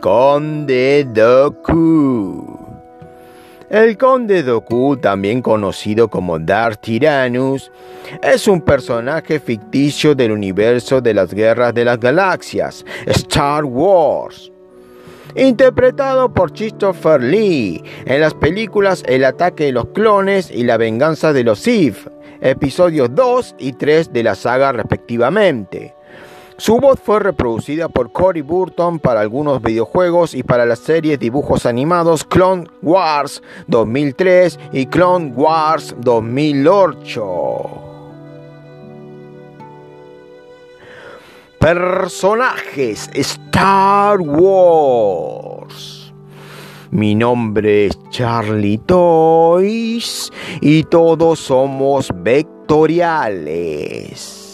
Conde Doku. El Conde Doku, también conocido como Darth Tyrannus, es un personaje ficticio del universo de las Guerras de las Galaxias, Star Wars. Interpretado por Christopher Lee en las películas El ataque de los clones y La venganza de los Sith, episodios 2 y 3 de la saga respectivamente. Su voz fue reproducida por Cory Burton para algunos videojuegos y para las series dibujos animados Clone Wars 2003 y Clone Wars 2008. Personajes Star Wars. Mi nombre es Charlie Toys y todos somos vectoriales.